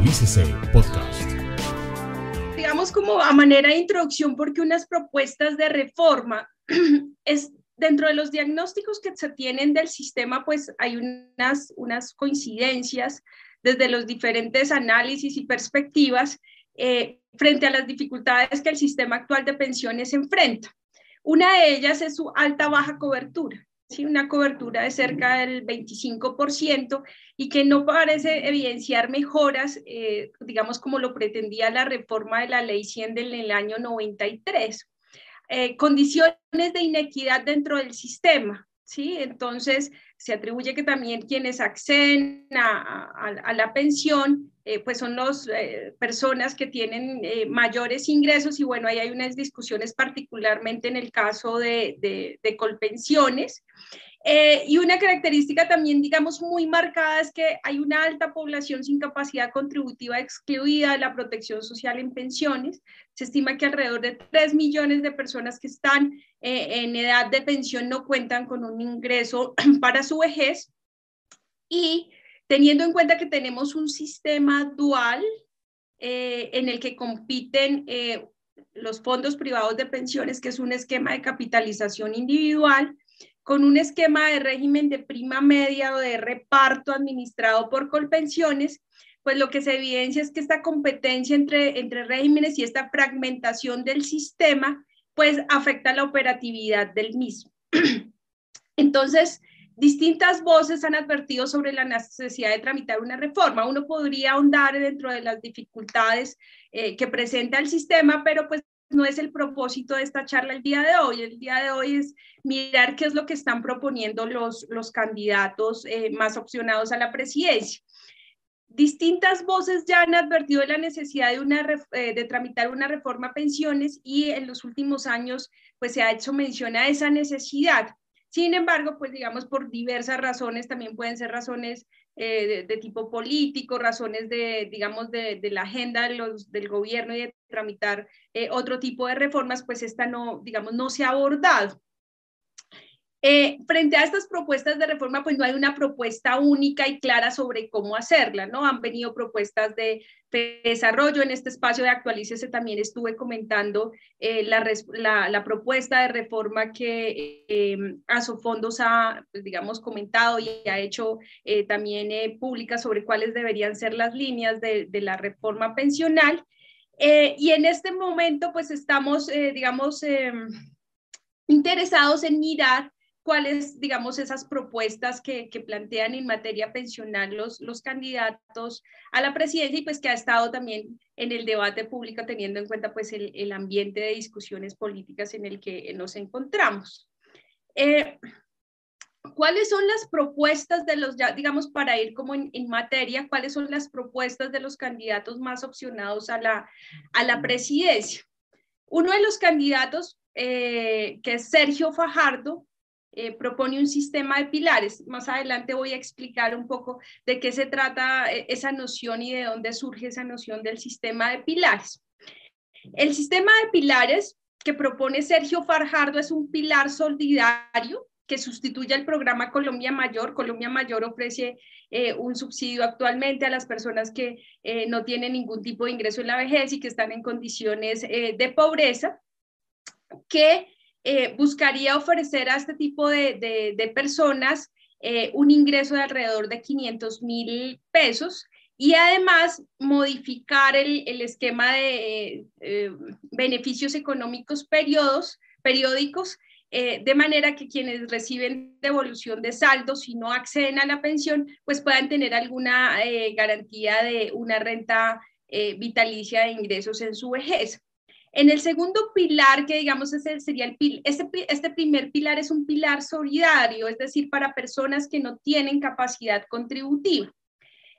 Actualícese Podcast. Digamos como a manera de introducción, porque unas propuestas de reforma es dentro de los diagnósticos que se tienen del sistema, pues hay unas, unas coincidencias desde los diferentes análisis y perspectivas eh, frente a las dificultades que el sistema actual de pensiones enfrenta. Una de ellas es su alta baja cobertura. ¿Sí? una cobertura de cerca del 25% y que no parece evidenciar mejoras, eh, digamos como lo pretendía la reforma de la ley 100 del año 93. Eh, condiciones de inequidad dentro del sistema, ¿sí? Entonces, se atribuye que también quienes acceden a, la pensión, eh, pues son las personas que tienen mayores ingresos y bueno, ahí hay unas discusiones particularmente en el caso de, de colpensiones. Eh, y una característica también, digamos, muy marcada es que hay una alta población sin capacidad contributiva excluida de la protección social en pensiones. Se estima que alrededor de 3 millones de personas que están eh, en edad de pensión no cuentan con un ingreso para su vejez. Y teniendo en cuenta que tenemos un sistema dual eh, en el que compiten los fondos privados de pensiones, que es un esquema de capitalización individual, con un esquema de régimen de prima media o de reparto administrado por Colpensiones, pues lo que se evidencia es que esta competencia entre, entre regímenes y esta fragmentación del sistema, pues afecta la operatividad del mismo. Entonces, distintas voces han advertido sobre la necesidad de tramitar una reforma. Uno podría ahondar dentro de las dificultades eh, que presenta el sistema, pero pues no es el propósito de esta charla el día de hoy. El día de hoy es mirar qué es lo que están proponiendo los, los candidatos eh, más opcionados a la presidencia. Distintas voces ya han advertido de la necesidad de, una, eh, de tramitar una reforma a pensiones y en los últimos años pues se ha hecho mención a esa necesidad. Sin embargo, pues digamos por diversas razones, también pueden ser razones eh, de, tipo político, razones de, digamos, de, la agenda del gobierno y de tramitar eh, otro tipo de reformas, pues esta no, digamos, no se ha abordado. Eh, frente a estas propuestas de reforma, pues no hay una propuesta única y clara sobre cómo hacerla, ¿no? Han venido propuestas de, desarrollo. En este espacio de Actualícese también estuve comentando eh, la, propuesta de reforma que eh, Asofondos ha, pues, digamos, comentado y ha hecho eh, también pública sobre cuáles deberían ser las líneas de, de la reforma pensional. y en este momento, pues estamos, digamos, em, interesados en mirar cuáles, digamos, esas propuestas que, plantean en materia pensional los, los candidatos a la presidencia y pues que ha estado también en el debate público teniendo en cuenta pues el, ambiente de discusiones políticas en el que nos encontramos. Eh, ¿Cuáles son las propuestas de los, ya digamos, para ir como en, materia, cuáles son las propuestas de los candidatos más opcionados a la, a la presidencia? Uno de los candidatos, eh, que es Sergio Fajardo, eh, propone un sistema de pilares. Más adelante voy a explicar un poco de qué se trata eh, esa noción y de dónde surge esa noción del sistema de pilares. El sistema de pilares que propone Sergio Farjardo es un pilar solidario que sustituye al programa Colombia Mayor. Colombia Mayor ofrece eh, un subsidio actualmente a las personas que no tienen ningún tipo de ingreso en la vejez y que están en condiciones de pobreza, que eh, buscaría ofrecer a este tipo de, personas eh, un ingreso de alrededor de 500 mil pesos y además modificar el, esquema de eh, beneficios económicos periódicos de manera que quienes reciben devolución de saldo, si no acceden a la pensión, pues puedan tener alguna garantía de una renta vitalicia de ingresos en su vejez. En el segundo pilar, que digamos es el, sería el este, este primer pilar es un pilar solidario, es decir, para personas que no tienen capacidad contributiva.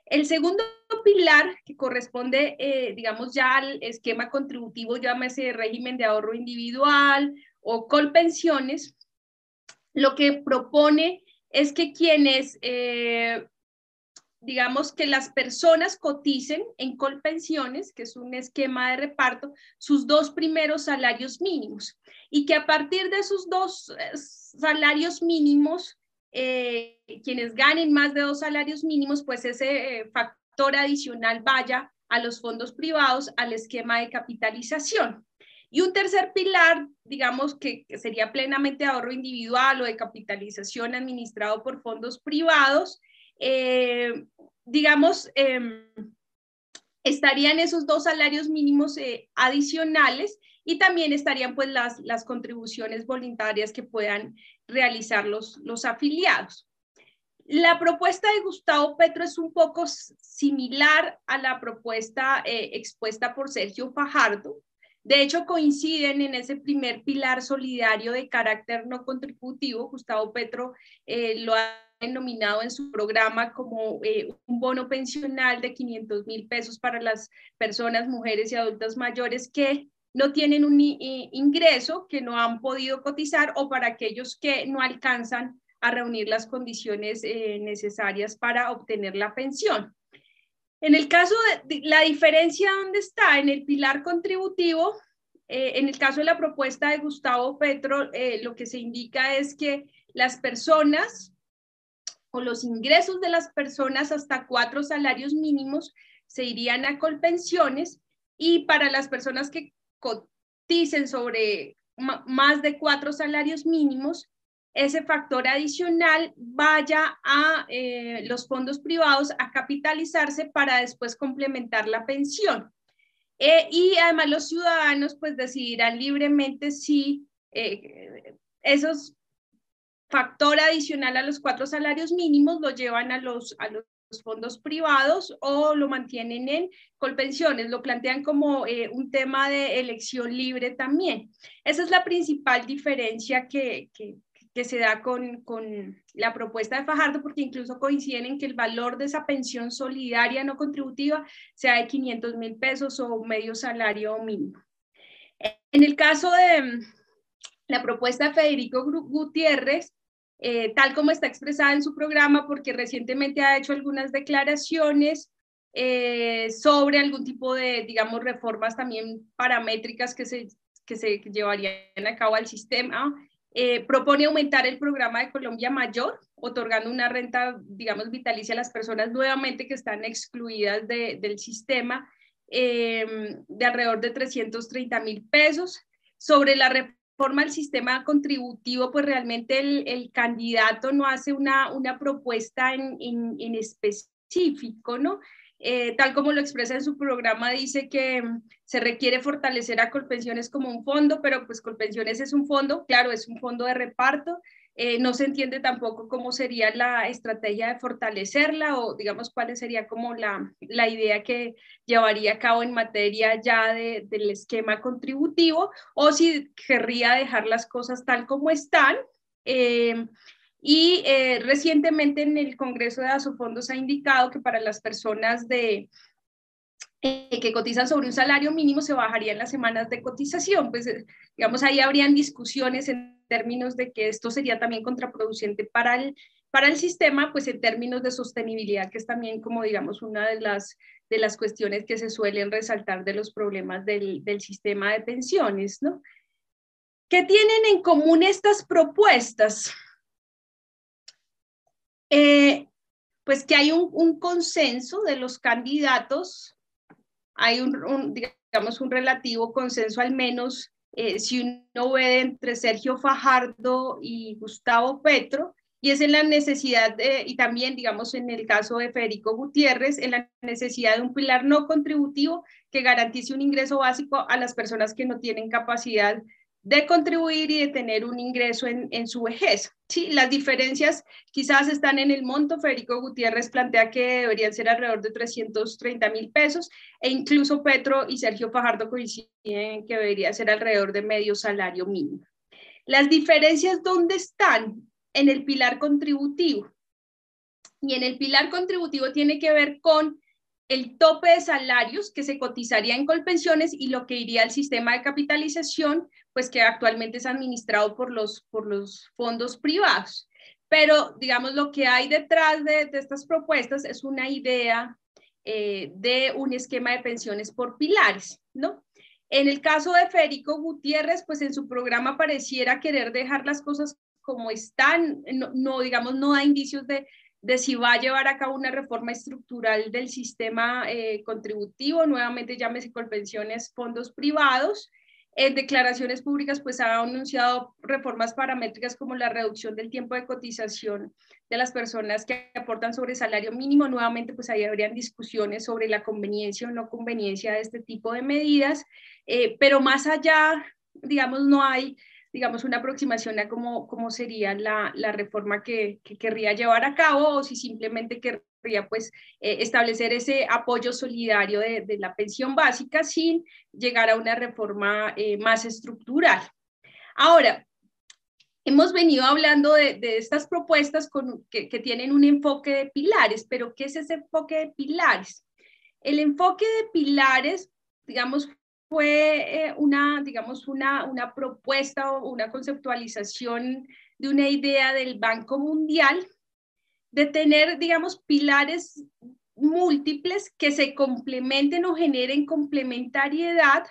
El segundo pilar, que corresponde, eh, digamos, ya al esquema contributivo, llámese régimen de ahorro individual o colpensiones, lo que propone es que quienes eh, digamos, que las personas coticen en Colpensiones, que es un esquema de reparto, sus dos primeros salarios mínimos y que a partir de esos dos eh, salarios mínimos, eh, quienes ganen más de dos salarios mínimos, pues ese eh, factor factor adicional vaya a los fondos privados al esquema de capitalización. Y un tercer pilar, digamos que, sería plenamente ahorro individual o de capitalización administrado por fondos privados, eh, digamos, em, estarían esos dos salarios mínimos eh, adicionales y también estarían pues las, las contribuciones voluntarias que puedan realizar los, los afiliados. La propuesta de Gustavo Petro es un poco similar a la propuesta eh, expuesta por Sergio Fajardo. De hecho, coinciden en ese primer pilar solidario de carácter no contributivo. Gustavo Petro lo ha denominado en su programa como eh, un bono pensional de 500 mil pesos para las personas, mujeres y adultas mayores que no tienen un ingreso, que no han podido cotizar o para aquellos que no alcanzan a reunir las condiciones eh, necesarias para obtener la pensión. En el caso de, la diferencia, ¿dónde está? En el pilar contributivo, eh, en el caso de la propuesta de Gustavo Petro, eh, lo que se indica es que las personas o los ingresos de las personas hasta cuatro salarios mínimos se irían a colpensiones y para las personas que coticen sobre más de cuatro salarios mínimos, ese factor adicional vaya a eh, los fondos privados a capitalizarse para después complementar la pensión. Eh, y además los ciudadanos pues decidirán libremente si eh, esos factor adicional a los cuatro salarios mínimos lo llevan a los, a los fondos privados o lo mantienen en colpensiones, lo plantean como un tema de elección libre también. Esa es la principal diferencia que, que, se da con, la propuesta de Fajardo, porque incluso coinciden en que el valor de esa pensión solidaria no contributiva sea de 500 mil pesos o medio salario mínimo. En el caso de la propuesta de Federico Gutiérrez, eh, tal como está expresada en su programa, porque recientemente ha hecho algunas declaraciones eh, sobre algún tipo de, digamos, reformas también paramétricas que se, que se llevarían a cabo al sistema eh, propone aumentar el programa de Colombia Mayor, otorgando una renta, digamos, vitalicia a las personas nuevamente que están excluidas del sistema de alrededor de 330 mil pesos. Sobre la reforma del sistema contributivo, pues realmente el, candidato no hace una, una propuesta en, en, en específico, ¿no? Eh, tal como lo expresa en su programa, dice que mm, se requiere fortalecer a Colpensiones como un fondo, pero pues Colpensiones es un fondo, claro, es un fondo de reparto. Eh, no se entiende tampoco cómo sería la estrategia de fortalecerla o digamos cuál sería como la, la idea que llevaría a cabo en materia ya de, del esquema contributivo o si querría dejar las cosas tal como están. Eh, y eh, recientemente en el Congreso de Asofondos ha indicado que para las personas de, que cotizan sobre un salario mínimo se bajarían las semanas de cotización. Pues, digamos, ahí habrían discusiones términos de que esto sería también contraproducente para el, para el sistema, pues en términos de sostenibilidad, que es también como, digamos, una de las, de las cuestiones que se suelen resaltar de los problemas del, del sistema de pensiones, ¿no? ¿Qué tienen en común estas propuestas? Eh, pues que hay un, consenso de los candidatos, hay un, digamos, un relativo consenso al menos, eh, si uno ve entre Sergio Fajardo y Gustavo Petro, y es en la necesidad, de, y también, digamos, en el caso de Federico Gutiérrez, en la necesidad de un pilar no contributivo que garantice un ingreso básico a las personas que no tienen capacidad de contribuir y de tener un ingreso en, en, su vejez. Sí, las diferencias quizás están en el monto. Federico Gutiérrez plantea que deberían ser alrededor de 330 mil pesos e incluso Petro y Sergio Fajardo coinciden que debería ser alrededor de medio salario mínimo. Las diferencias, ¿dónde están? En el pilar contributivo. Y en el pilar contributivo tiene que ver con el tope de salarios que se cotizaría en Colpensiones y lo que iría al sistema de capitalización, pues que actualmente es administrado por los, por los fondos privados. Pero, digamos, lo que hay detrás de, estas propuestas es una idea eh, de un esquema de pensiones por pilares, ¿no? En el caso de Federico Gutiérrez, pues en su programa pareciera querer dejar las cosas como están, no, no digamos, no da indicios de de si va a llevar a cabo una reforma estructural del sistema eh, contributivo, nuevamente llámese pensiones, fondos privados. En declaraciones públicas, pues ha anunciado reformas paramétricas como la reducción del tiempo de cotización de las personas que aportan sobre salario mínimo. Nuevamente, pues ahí habrían discusiones sobre la conveniencia o no conveniencia de este tipo de medidas, eh, pero más allá, digamos, no hay digamos, una aproximación a cómo, cómo sería la, la reforma que, que, querría llevar a cabo o si simplemente querría pues eh, establecer ese apoyo solidario de, de, la pensión básica sin llegar a una reforma eh, más estructural. Ahora, hemos venido hablando de, de estas propuestas que, que tienen un enfoque de pilares, pero ¿qué es ese enfoque de pilares? El enfoque de pilares, digamos, fue eh, una, digamos, una, una propuesta o una conceptualización de una idea del Banco Mundial de tener, digamos, pilares múltiples que se complementen o generen complementariedad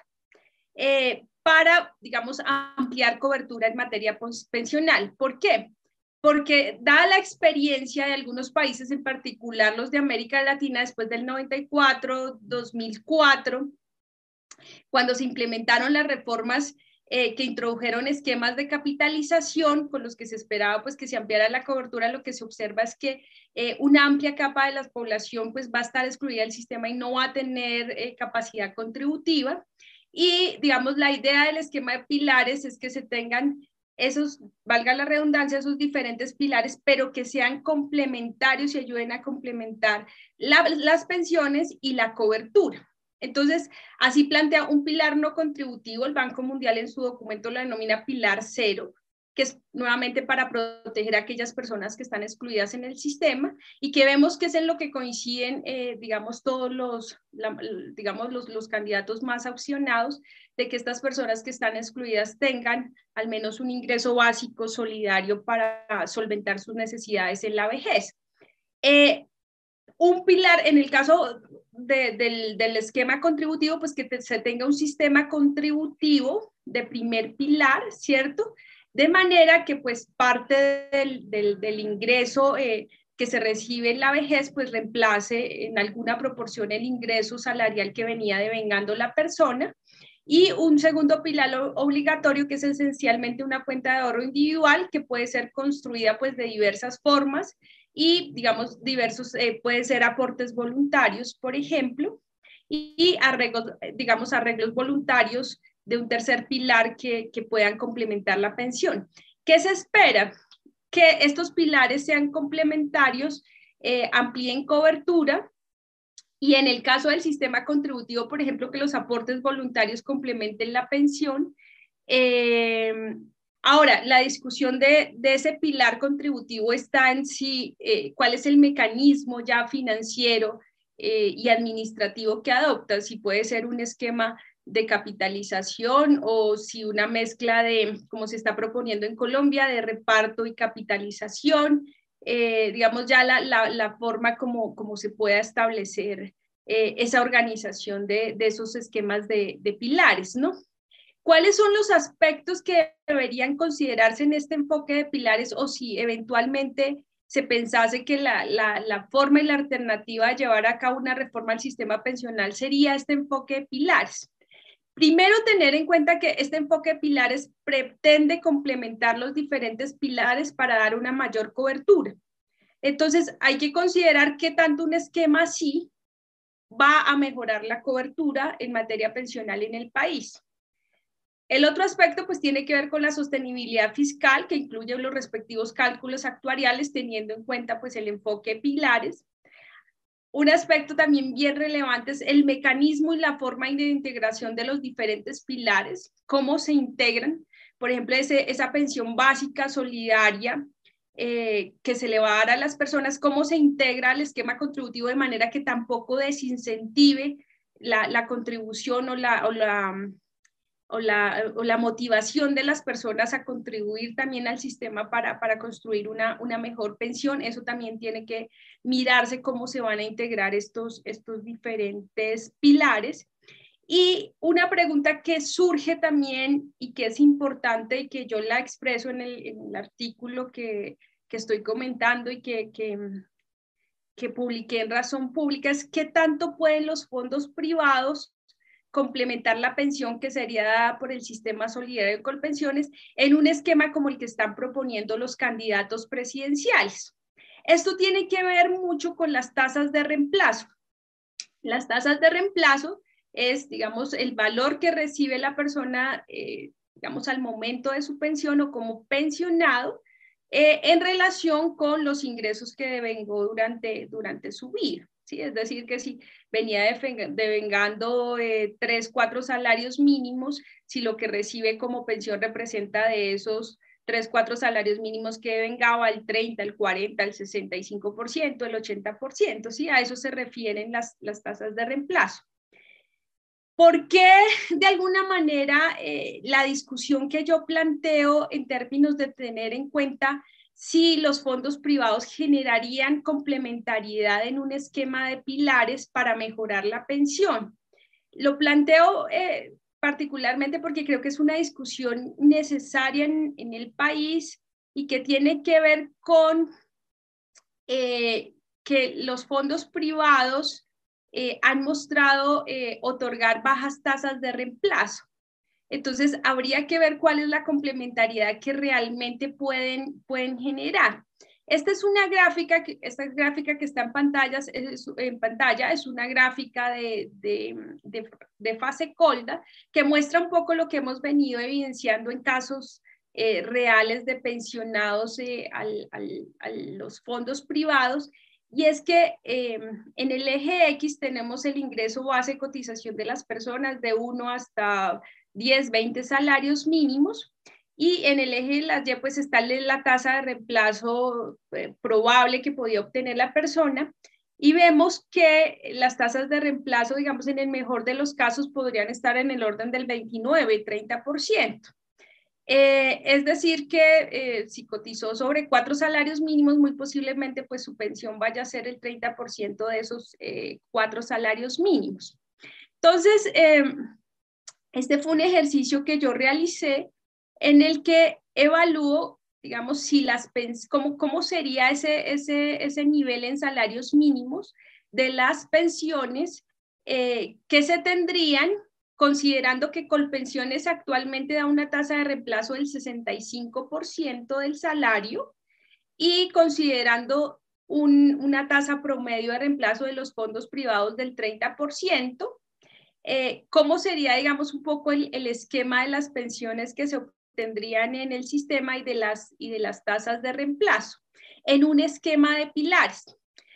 eh, para, digamos, ampliar cobertura en materia pensional. ¿Por qué? Porque dada la experiencia de algunos países, en particular los de América Latina, después del 94, 2004, cuando se implementaron las reformas eh, que introdujeron esquemas de capitalización con los que se esperaba pues que se ampliara la cobertura, lo que se observa es que eh, una amplia capa de la población pues va a estar excluida del sistema y no va a tener eh, capacidad contributiva. Y digamos, la idea del esquema de pilares es que se tengan esos, valga la redundancia, esos diferentes pilares, pero que sean complementarios y ayuden a complementar las pensiones y la cobertura. Entonces, así plantea un pilar no contributivo, el Banco Mundial en su documento lo denomina pilar cero, que es nuevamente para proteger a aquellas personas que están excluidas en el sistema y que vemos que es en lo que coinciden, eh, digamos, todos los, digamos, los, los candidatos más opcionados de que estas personas que están excluidas tengan al menos un ingreso básico solidario para solventar sus necesidades en la vejez. Eh, un pilar, en el caso del, del, esquema contributivo, pues que se tenga un sistema contributivo de primer pilar, ¿cierto? De manera que pues parte del, del ingreso eh, que se recibe en la vejez, pues reemplace en alguna proporción el ingreso salarial que venía devengando la persona. Y un segundo pilar obligatorio que es esencialmente una cuenta de ahorro individual que puede ser construida pues de diversas formas y, digamos, diversos, eh, pueden ser aportes voluntarios, por ejemplo, y, arreglos, digamos, arreglos voluntarios de un tercer pilar que, que puedan complementar la pensión. ¿Qué se espera? Que estos pilares sean complementarios, eh, amplíen cobertura y en el caso del sistema contributivo, por ejemplo, que los aportes voluntarios complementen la pensión. Eh, Ahora, la discusión de, ese pilar contributivo está en si, eh, cuál es el mecanismo ya financiero eh, y administrativo que adopta, si puede ser un esquema de capitalización o si una mezcla de, como se está proponiendo en Colombia, de reparto y capitalización, eh, digamos ya la, forma como, se pueda establecer esa organización de, esos esquemas de pilares, ¿no? ¿Cuáles son los aspectos que deberían considerarse en este enfoque de pilares o si eventualmente se pensase que la, la, forma y la alternativa de llevar a cabo una reforma al sistema pensional sería este enfoque de pilares? Primero, tener en cuenta que este enfoque de pilares pretende complementar los diferentes pilares para dar una mayor cobertura. Entonces, hay que considerar que tanto un esquema así va a mejorar la cobertura en materia pensional en el país. El otro aspecto pues tiene que ver con la sostenibilidad fiscal que incluye los respectivos cálculos actuariales teniendo en cuenta pues el enfoque pilares. Un aspecto también bien relevante es el mecanismo y la forma de integración de los diferentes pilares, cómo se integran, por ejemplo, esa pensión básica solidaria eh, que se le va a dar a las personas, cómo se integra al esquema contributivo de manera que tampoco desincentive la, contribución la, o la o la, o la, motivación de las personas a contribuir también al sistema para, para construir una, una, mejor pensión. Eso también tiene que mirarse cómo se van a integrar estos, estos diferentes pilares. Y una pregunta que surge también y que es importante y que yo la expreso en el, en el artículo que, que, estoy comentando y que, que, que publiqué en Razón Pública es qué tanto pueden los fondos privados complementar la pensión que sería dada por el sistema solidario de colpensiones en un esquema como el que están proponiendo los candidatos presidenciales. Esto tiene que ver mucho con las tasas de reemplazo. Las tasas de reemplazo es, digamos, el valor que recibe la persona, eh, digamos, al momento de su pensión o como pensionado eh, en relación con los ingresos que devengó durante, durante su vida. ¿sí? Es decir, que si venía devengando eh, tres, cuatro salarios mínimos, si lo que recibe como pensión representa de esos tres, cuatro salarios mínimos que devengaba el 30, el 40, el 65%, el 80%, ¿sí? A eso se refieren las, las tasas de reemplazo. ¿Por qué de alguna manera eh, la discusión que yo planteo en términos de tener en cuenta si los fondos privados generarían complementariedad en un esquema de pilares para mejorar la pensión? Lo planteo eh, particularmente porque creo que es una discusión necesaria en, el país y que tiene que ver con eh, que los fondos privados eh, han mostrado otorgar bajas tasas de reemplazo. Entonces, habría que ver cuál es la complementariedad que realmente pueden, pueden generar. Esta es una gráfica, que, esta gráfica que está en, pantallas, en pantalla es una gráfica de, de, fase colda que muestra un poco lo que hemos venido evidenciando en casos eh, reales de pensionados a los fondos privados y es que em, en el eje X tenemos el ingreso base cotización de las personas de 1 hasta 10, 20 salarios mínimos. Y en el eje de las Y pues está la tasa de reemplazo eh, probable que podía obtener la persona. Y vemos que las tasas de reemplazo, digamos, en el mejor de los casos podrían estar en el orden del 29, 30%. Eh, es decir, que eh, si cotizó sobre cuatro salarios mínimos, muy posiblemente pues su pensión vaya a ser el 30% de esos eh, cuatro salarios mínimos. Entonces, em, este fue un ejercicio que yo realicé en el que evalúo, digamos, si las cómo, cómo sería ese, ese, ese nivel en salarios mínimos de las pensiones que se tendrían considerando que Colpensiones actualmente da una tasa de reemplazo del 65% del salario y considerando una tasa promedio de reemplazo de los fondos privados del 30%, eh, ¿cómo sería, digamos, un poco el, esquema de las pensiones que se obtendrían en el sistema y de, las, y de las tasas de reemplazo? En un esquema de pilares.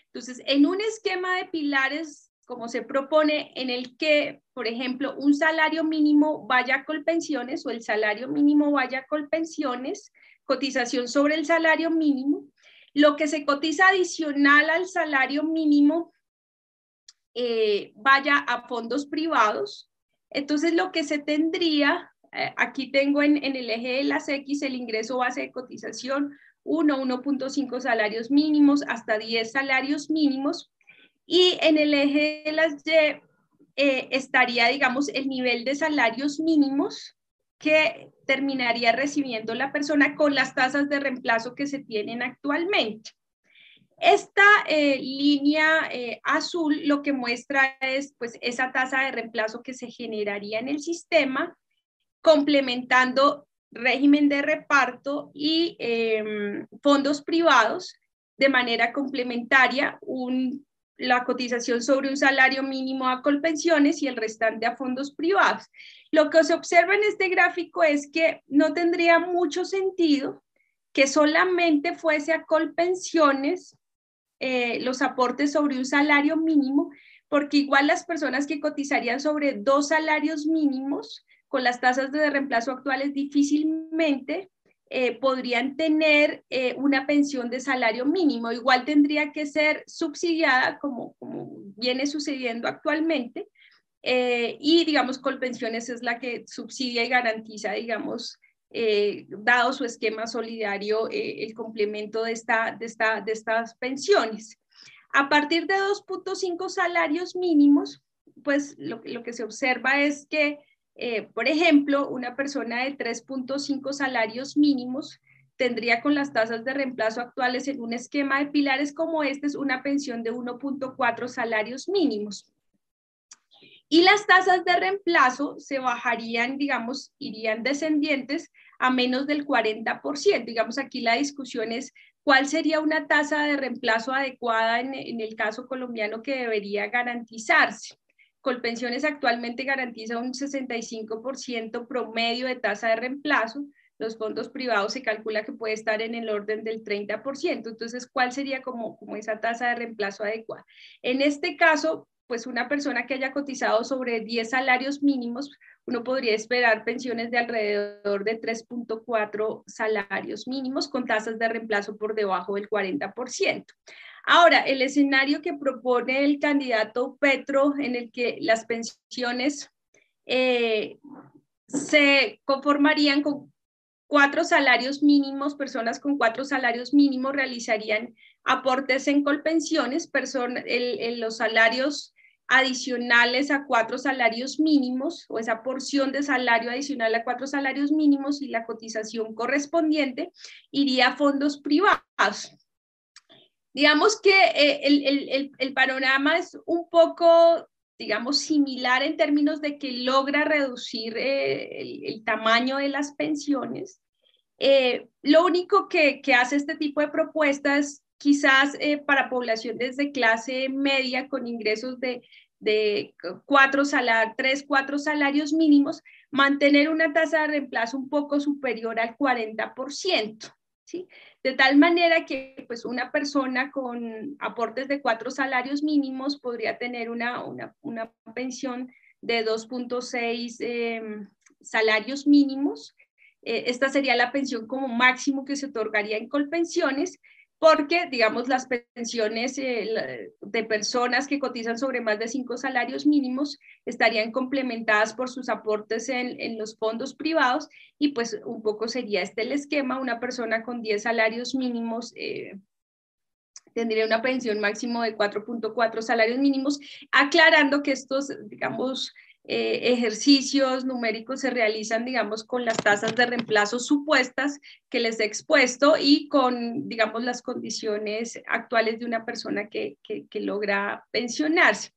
Entonces, en un esquema de pilares como se propone, en el que, por ejemplo, un salario mínimo vaya a colpensiones o el salario mínimo vaya a colpensiones, cotización sobre el salario mínimo, lo que se cotiza adicional al salario mínimo eh, vaya a fondos privados. Entonces, lo que se tendría, eh, aquí tengo en, el eje de las X el ingreso base de cotización 1, 1.5 salarios mínimos hasta 10 salarios mínimos y en el eje de las Y eh, estaría, digamos, el nivel de salarios mínimos que terminaría recibiendo la persona con las tasas de reemplazo que se tienen actualmente. Esta eh, línea eh, azul lo que muestra es pues esa tasa de reemplazo que se generaría en el sistema, complementando régimen de reparto y em, fondos privados de manera complementaria, un la cotización sobre un salario mínimo a Colpensiones y el restante a fondos privados. Lo que se observa en este gráfico es que no tendría mucho sentido que solamente fuese a Colpensiones eh, los aportes sobre un salario mínimo, porque igual las personas que cotizarían sobre dos salarios mínimos con las tasas de reemplazo actuales difícilmente eh, podrían tener eh, una pensión de salario mínimo. Igual tendría que ser subsidiada, como, viene sucediendo actualmente, y digamos, Colpensiones es la que subsidia y garantiza, digamos, dado su esquema solidario, el complemento de, esta, de, esta, de estas pensiones. A partir de 2.5 salarios mínimos, pues lo, lo que se observa es que eh, por ejemplo, una persona de 3.5 salarios mínimos tendría con las tasas de reemplazo actuales en un esquema de pilares como este es una pensión de 1.4 salarios mínimos. Y las tasas de reemplazo se bajarían, digamos, irían descendientes a menos del 40%. Digamos, aquí la discusión es cuál sería una tasa de reemplazo adecuada en, en el caso colombiano que debería garantizarse. Colpensiones actualmente garantiza un 65% promedio de tasa de reemplazo, los fondos privados se calcula que puede estar en el orden del 30%. Entonces, ¿cuál sería como, como esa tasa de reemplazo adecuada? En este caso, pues una persona que haya cotizado sobre 10 salarios mínimos, uno podría esperar pensiones de alrededor de 3.4 salarios mínimos con tasas de reemplazo por debajo del 40%. Ahora, el escenario que propone el candidato Petro en el que las pensiones eh, se conformarían con cuatro salarios mínimos, personas con cuatro salarios mínimos realizarían aportes en colpensiones, en los salarios adicionales a cuatro salarios mínimos o esa porción de salario adicional a cuatro salarios mínimos y la cotización correspondiente iría a fondos privados. Digamos que eh, el, el, panorama es un poco digamos, similar en términos de que logra reducir eh, el, tamaño de las pensiones. Eh, lo único que, hace este tipo de propuestas, quizás eh, para poblaciones de clase media con ingresos de, de cuatro salarios, tres, cuatro salarios mínimos, mantener una tasa de reemplazo un poco superior al 40%. ¿sí? De tal manera que pues, una persona con aportes de cuatro salarios mínimos podría tener una, una, pensión de 2.6 em, salarios mínimos. Eh, esta sería la pensión como máximo que se otorgaría en Colpensiones porque, digamos, las pensiones eh, de personas que cotizan sobre más de cinco salarios mínimos estarían complementadas por sus aportes en, los fondos privados y pues un poco sería este el esquema, una persona con 10 salarios mínimos eh, tendría una pensión máximo de 4.4 salarios mínimos, aclarando que estos, digamos, eh, ejercicios numéricos se realizan, digamos, con las tasas de reemplazo supuestas que les he expuesto y con, digamos, las condiciones actuales de una persona que, que logra pensionarse.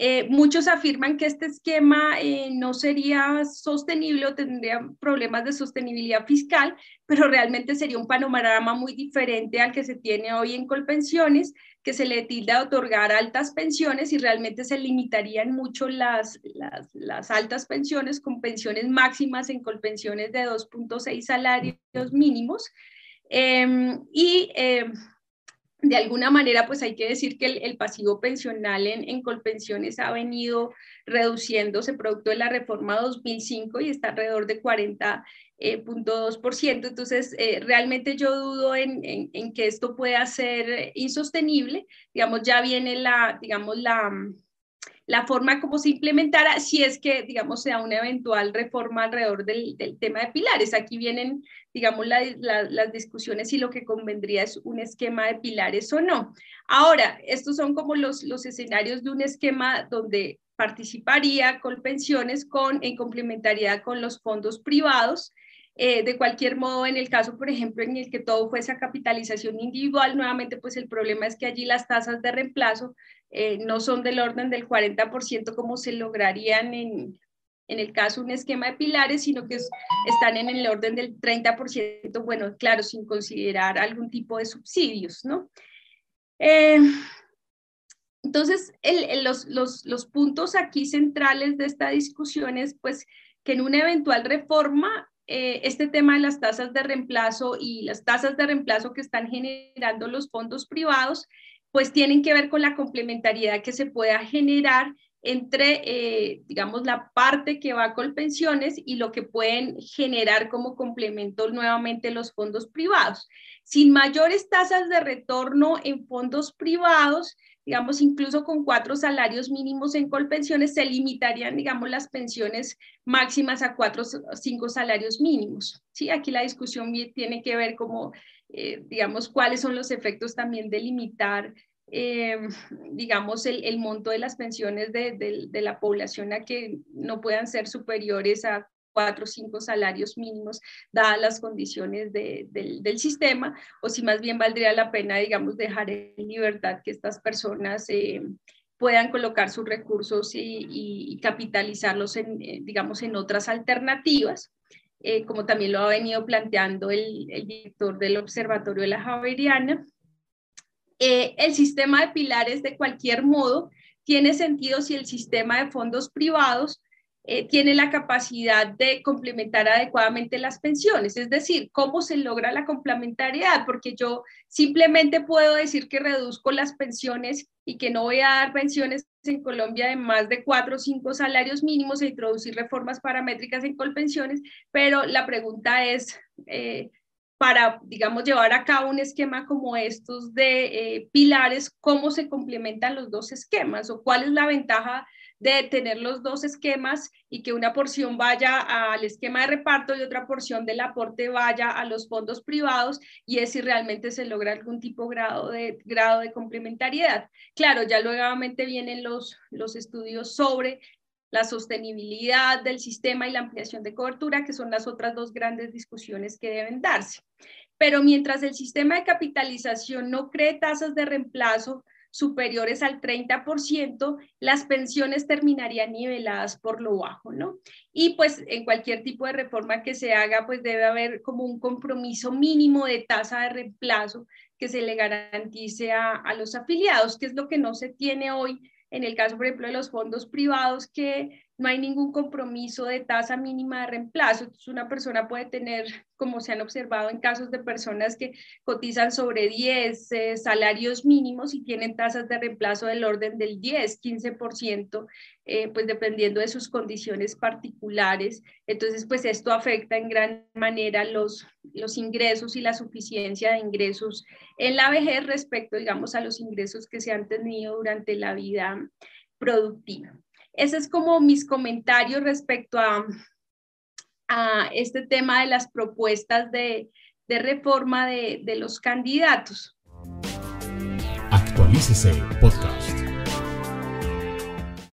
Eh, muchos afirman que este esquema eh, no sería sostenible o tendría problemas de sostenibilidad fiscal, pero realmente sería un panorama muy diferente al que se tiene hoy en Colpensiones, que se le tilda a otorgar altas pensiones y realmente se limitarían mucho las, las, las altas pensiones con pensiones máximas en Colpensiones de 2.6 salarios mínimos. Em, y em, de alguna manera, pues hay que decir que el, pasivo pensional en, en, Colpensiones ha venido reduciéndose producto de la reforma 2005 y está alrededor de 40.2%. Eh, Entonces, eh, realmente yo dudo en, en, que esto pueda ser insostenible. Digamos, ya viene la, digamos, la, la forma como se implementara si es que, digamos, sea una eventual reforma alrededor del, del tema de pilares. Aquí vienen, digamos, las discusiones si lo que convendría es un esquema de pilares o no. Ahora, estos son como los, los escenarios de un esquema donde participaría con pensiones con, en complementariedad con los fondos privados. Eh, de cualquier modo, en el caso, por ejemplo, en el que todo fuese a capitalización individual, nuevamente, pues el problema es que allí las tasas de reemplazo eh, no son del orden del 40% como se lograrían en, en el caso un esquema de pilares, sino que están en el orden del 30%, bueno, claro, sin considerar algún tipo de subsidios, ¿no? Eh, entonces, los, los, los, puntos aquí centrales de esta discusión es, pues, que en una eventual reforma, eh, este tema de las tasas de reemplazo y las tasas de reemplazo que están generando los fondos privados pues tienen que ver con la complementariedad que se pueda generar entre, eh, digamos, la parte que va con pensiones y lo que pueden generar como complemento nuevamente los fondos privados. Sin mayores tasas de retorno en fondos privados, digamos, incluso con cuatro salarios mínimos en colpensiones, se limitarían, digamos, las pensiones máximas a cuatro o cinco salarios mínimos. Sí, aquí la discusión tiene que ver como eh, digamos, cuáles son los efectos también de limitar, eh, digamos, el, monto de las pensiones de, la población a que no puedan ser superiores a cuatro o cinco salarios mínimos, dadas las condiciones del, sistema, o si más bien valdría la pena, digamos, dejar en libertad que estas personas eh, puedan colocar sus recursos y, capitalizarlos, en, digamos, en otras alternativas. Eh, como también lo ha venido planteando el, director del Observatorio de la Javeriana. el sistema de pilares, de cualquier modo, tiene sentido si el sistema de fondos privados eh, tiene la capacidad de complementar adecuadamente las pensiones. Es decir, ¿cómo se logra la complementariedad? Porque yo simplemente puedo decir que reduzco las pensiones y que no voy a dar pensiones en Colombia de más de cuatro o cinco salarios mínimos e introducir reformas paramétricas en colpensiones, pero la pregunta es, eh, para, digamos, llevar a cabo un esquema como estos de eh, pilares, ¿cómo se complementan los dos esquemas o cuál es la ventaja de tener los dos esquemas y que una porción vaya al esquema de reparto y otra porción del aporte vaya a los fondos privados y es si realmente se logra algún tipo grado de, grado de complementariedad. Claro, ya nuevamente vienen los, los estudios sobre la sostenibilidad del sistema y la ampliación de cobertura, que son las otras dos grandes discusiones que deben darse. Pero mientras el sistema de capitalización no cree tasas de reemplazo superiores al 30%, las pensiones terminarían niveladas por lo bajo, ¿no? Y pues en cualquier tipo de reforma que se haga, pues debe haber como un compromiso mínimo de tasa de reemplazo que se le garantice a, a los afiliados, que es lo que no se tiene hoy en el caso, por ejemplo, de los fondos privados, que no hay ningún compromiso de tasa mínima de reemplazo. Entonces, una persona puede tener, como se han observado en casos de personas que cotizan sobre 10 eh, salarios mínimos y tienen tasas de reemplazo del orden del 10, 15%, eh, pues dependiendo de sus condiciones particulares. Entonces, pues esto afecta en gran manera los, los ingresos y la suficiencia de ingresos en la vejez respecto, digamos, a los ingresos que se han tenido durante la vida productiva. Ese es como mis comentarios respecto a, a este tema de las propuestas de, de reforma de, de los candidatos. Actualícese podcast.